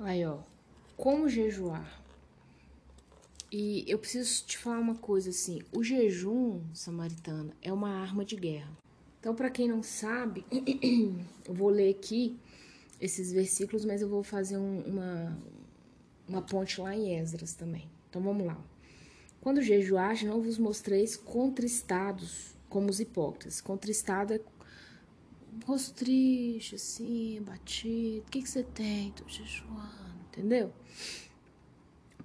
Aí, ó. Como jejuar? E eu preciso te falar uma coisa assim: o jejum samaritano é uma arma de guerra. Então, para quem não sabe, eu vou ler aqui esses versículos, mas eu vou fazer um, uma, uma ponte lá em Esdras também. Então, vamos lá. Quando jejuar, não vos mostreis contristados como os hipócritas. Contristado é rosto triste, assim, batido. O que, que você tem? Tô jejuando, entendeu?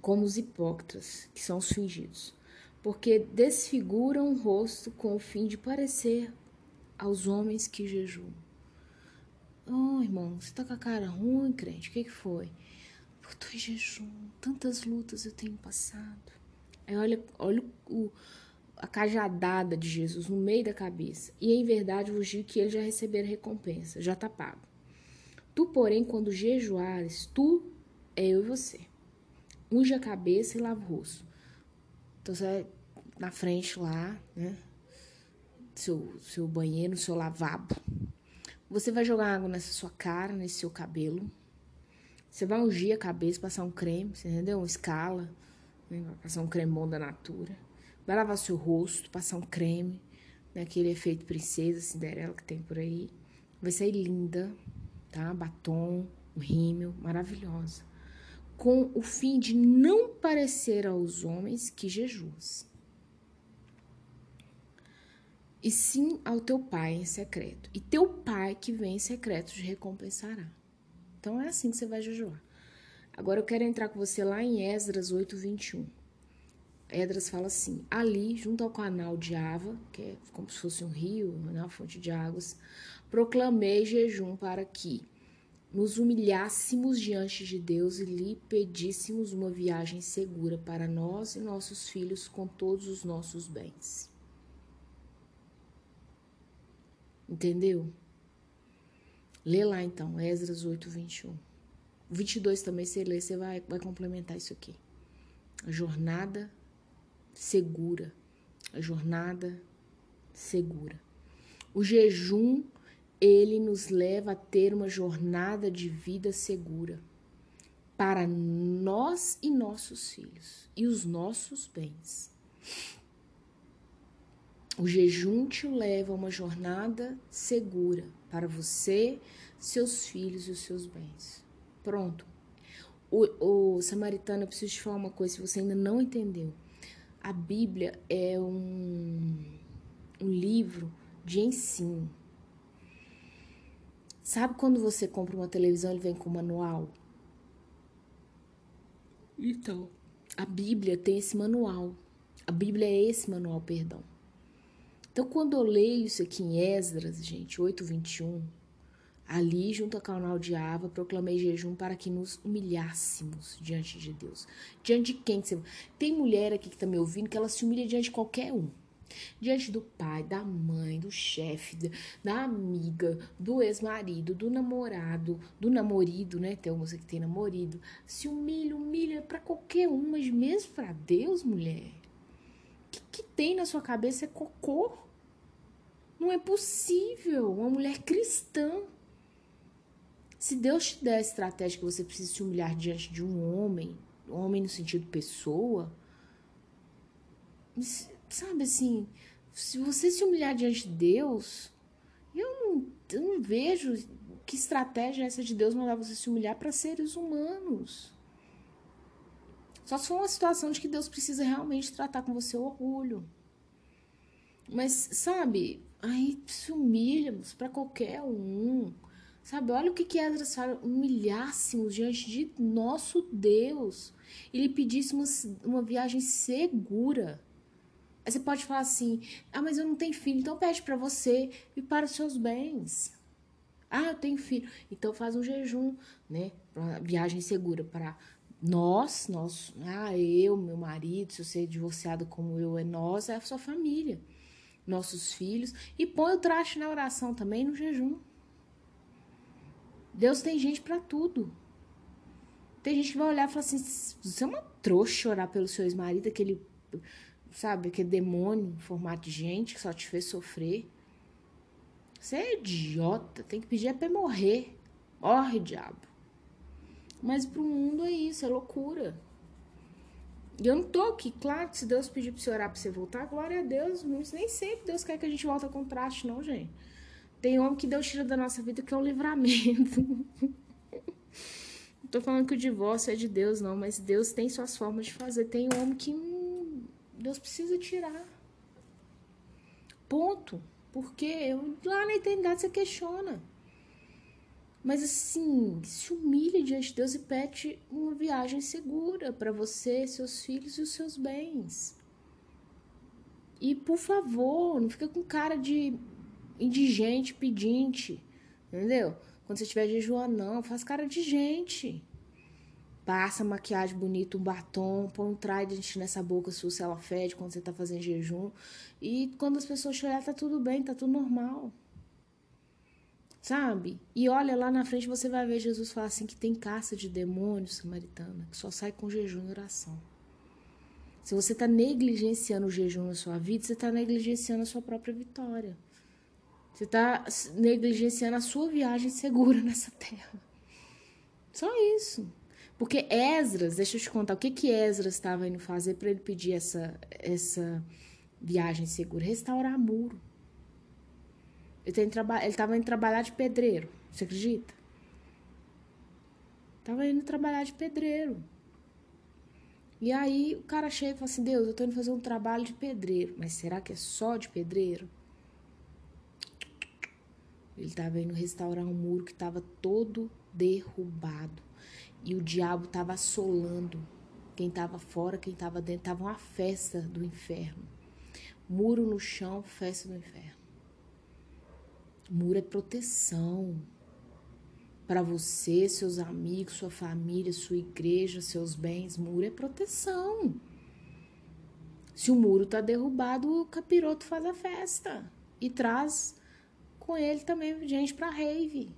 Como os hipócritas, que são os fingidos. Porque desfiguram o rosto com o fim de parecer aos homens que jejuam. Oh, irmão, você tá com a cara ruim, crente? O que, que foi? Eu tô em jejum, tantas lutas eu tenho passado. Aí olha, olha o, a cajadada de Jesus no meio da cabeça. E em verdade vos digo que ele já receberam recompensa, já está pago. Tu, porém, quando jejuares, tu é eu e você. Unge a cabeça e lava o rosto. Então você vai na frente lá, né? Seu, seu banheiro, seu lavabo. Você vai jogar água nessa sua cara, nesse seu cabelo. Você vai ungir a cabeça, passar um creme, você entendeu? Uma escala, né? passar um cremão da Natura. Vai lavar seu rosto, passar um creme, né? aquele efeito princesa, Cinderela que tem por aí. Vai sair linda, tá? Batom, um rímel, maravilhosa. Com o fim de não parecer aos homens que jejuas. E sim ao teu pai em secreto. E teu pai que vem em secreto te recompensará. Então é assim que você vai jejuar. Agora eu quero entrar com você lá em Esdras 8, 21. Edras fala assim: ali, junto ao canal de Ava, que é como se fosse um rio, né, uma fonte de águas, proclamei jejum para que nos humilhássemos diante de Deus e lhe pedíssemos uma viagem segura para nós e nossos filhos com todos os nossos bens. Entendeu? Lê lá então, Esdras 8, 21. 22 também, você lê, você vai, vai complementar isso aqui. A jornada segura. A jornada segura. O jejum, ele nos leva a ter uma jornada de vida segura para nós e nossos filhos e os nossos bens. O jejum te leva a uma jornada segura para você, seus filhos e os seus bens. Pronto. O, o samaritano, eu preciso te falar uma coisa, se você ainda não entendeu. A Bíblia é um, um livro de ensino. Sabe quando você compra uma televisão e vem com manual? Então, a Bíblia tem esse manual. A Bíblia é esse manual, perdão. Então, quando eu leio isso aqui em Esdras, gente, 8:21, Ali, junto ao canal de Ava, proclamei jejum para que nos humilhássemos diante de Deus. Diante de quem? Você... Tem mulher aqui que está me ouvindo que ela se humilha diante de qualquer um. Diante do pai, da mãe, do chefe, da amiga, do ex-marido, do namorado, do namorido, né? Tem uma que tem namorido. Se humilha, humilha para qualquer um, mas mesmo para Deus, mulher. O que, que tem na sua cabeça é cocô. Não é possível. Uma mulher cristã se Deus te der a estratégia que você precisa se humilhar diante de um homem, homem no sentido pessoa, sabe assim, se você se humilhar diante de Deus, eu não, eu não vejo que estratégia é essa de Deus mandar você se humilhar para seres humanos. Só se for uma situação de que Deus precisa realmente tratar com você o orgulho. Mas, sabe, aí se humilhamos para qualquer um. Sabe, olha o que que Esdras fala, humilhássemos diante de nosso Deus e lhe pedíssemos uma viagem segura. Aí você pode falar assim, ah, mas eu não tenho filho, então pede para você e para os seus bens. Ah, eu tenho filho, então faz um jejum, né, uma viagem segura para nós, nós, ah, eu, meu marido, se você é divorciado como eu, é nós, é a sua família, nossos filhos, e põe o traste na oração também no jejum. Deus tem gente para tudo. Tem gente que vai olhar e falar assim: você é uma trouxa orar pelo seu ex-marido, aquele, sabe, aquele demônio em formato de gente que só te fez sofrer. Você é idiota, tem que pedir é pra morrer. Morre, diabo. Mas pro mundo é isso, é loucura. E eu não tô aqui, claro que se Deus pedir pra você orar pra você voltar, glória a Deus, mas nem sempre Deus quer que a gente volte a contraste, não, gente. Tem homem que Deus tira da nossa vida que é um livramento. não tô falando que o divórcio é de Deus, não, mas Deus tem suas formas de fazer. Tem homem que hum, Deus precisa tirar. Ponto. Porque lá na eternidade você questiona. Mas assim, se humilhe diante de Deus e pede uma viagem segura para você, seus filhos e os seus bens. E por favor, não fica com cara de indigente, pedinte, entendeu? Quando você estiver jejuando, não, faz cara de gente. Passa maquiagem bonita, um batom, põe um trident nessa boca sua se ela fede quando você tá fazendo jejum. E quando as pessoas te olharem, tá tudo bem, tá tudo normal sabe? E olha lá na frente você vai ver Jesus falar assim que tem caça de demônios samaritana, que só sai com jejum e oração. Se você está negligenciando o jejum na sua vida, você está negligenciando a sua própria vitória. Você está negligenciando a sua viagem segura nessa terra. Só isso. Porque Esdras, deixa eu te contar, o que que Esdras estava indo fazer para ele pedir essa, essa viagem segura? Restaurar muro. Ele estava indo trabalhar de pedreiro. Você acredita? Tava indo trabalhar de pedreiro. E aí o cara chega e fala assim: Deus, eu tô indo fazer um trabalho de pedreiro. Mas será que é só de pedreiro? Ele estava indo restaurar um muro que estava todo derrubado. E o diabo estava assolando quem estava fora, quem estava dentro. Tava uma festa do inferno. Muro no chão, festa do inferno. Muro é proteção para você, seus amigos, sua família, sua igreja, seus bens. Muro é proteção. Se o muro está derrubado, o capiroto faz a festa e traz com ele também gente para rave.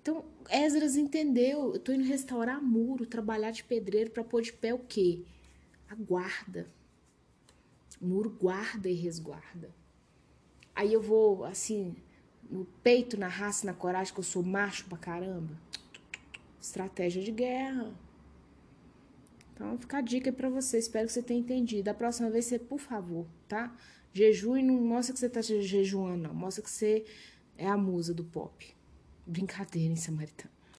Então, Esdras entendeu, eu estou indo restaurar muro, trabalhar de pedreiro para pôr de pé o quê? A guarda. O muro guarda e resguarda. Aí eu vou, assim, no peito, na raça, na coragem, que eu sou macho pra caramba. Estratégia de guerra. Então, fica a dica pra você. Espero que você tenha entendido. Da próxima vez, você, por favor, tá? Jejum e não mostra que você tá jejuando, não. Mostra que você é a musa do pop. Brincadeira, em Samaritano.